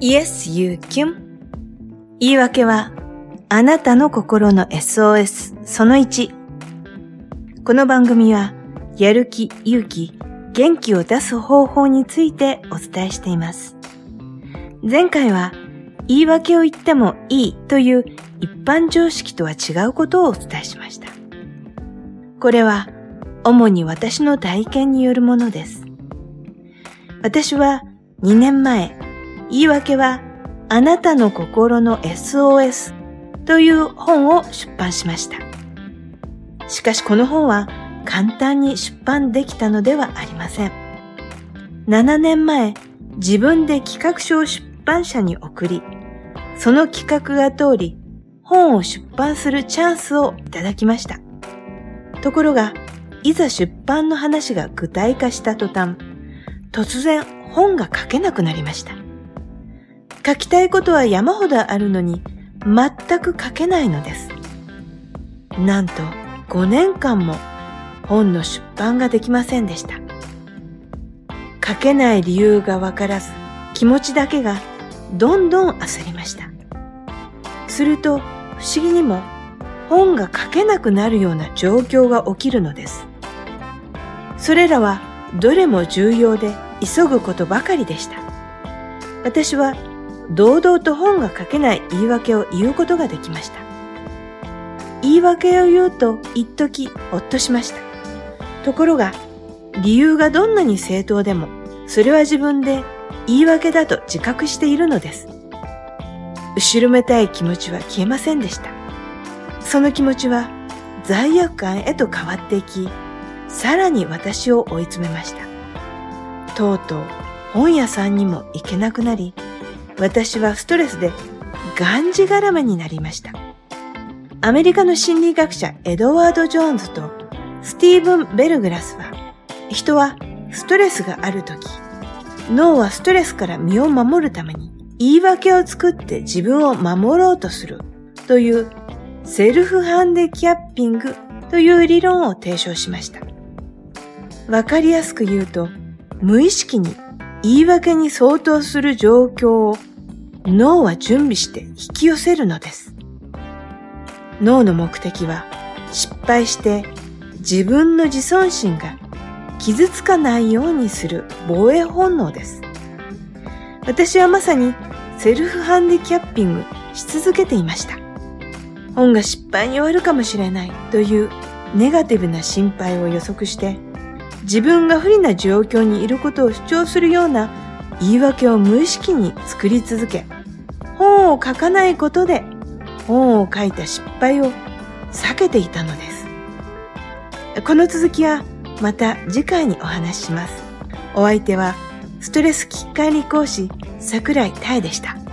Yes, you can. 言い訳は、あなたの心の SOS その1。この番組は、やる気、勇気、元気を出す方法についてお伝えしています。前回は、言い訳を言ってもいいという一般常識とは違うことをお伝えしました。これは、主に私の体験によるものです。私は2年前、言い訳はあなたの心の SOS という本を出版しました。しかしこの本は簡単に出版できたのではありません。7年前、自分で企画書を出版社に送り、その企画が通り、本を出版するチャンスをいただきました。ところが、いざ出版の話が具体化した途端、突然本が書けなくなりました。書きたいことは山ほどあるのに、全く書けないのです。なんと5年間も本の出版ができませんでした。書けない理由がわからず、気持ちだけがどんどん焦りました。すると不思議にも本が書けなくなるような状況が起きるのです。それらはどれも重要で急ぐことばかりでした。私は堂々と本が書けない言い訳を言うことができました。言い訳を言うと一時ほっとしました。ところが、理由がどんなに正当でも、それは自分で言い訳だと自覚しているのです。後ろめたい気持ちは消えませんでした。その気持ちは罪悪感へと変わっていき、さらに私を追い詰めました。とうとう本屋さんにも行けなくなり、私はストレスでがんじがらめになりました。アメリカの心理学者エドワード・ジョーンズとスティーブン・ベルグラスは、人はストレスがあるとき、脳はストレスから身を守るために言い訳を作って自分を守ろうとするというセルフハンデキャッピングという理論を提唱しました。わかりやすく言うと、無意識に言い訳に相当する状況を脳は準備して引き寄せるのです。脳の目的は失敗して自分の自尊心が傷つかないようにする防衛本能です。私はまさにセルフハンディキャッピングし続けていました。本が失敗に終わるかもしれないというネガティブな心配を予測して自分が不利な状況にいることを主張するような言い訳を無意識に作り続け、本を書かないことで本を書いた失敗を避けていたのです。この続きはまた次回にお話しします。お相手はストレスきっかり講師桜井太でした。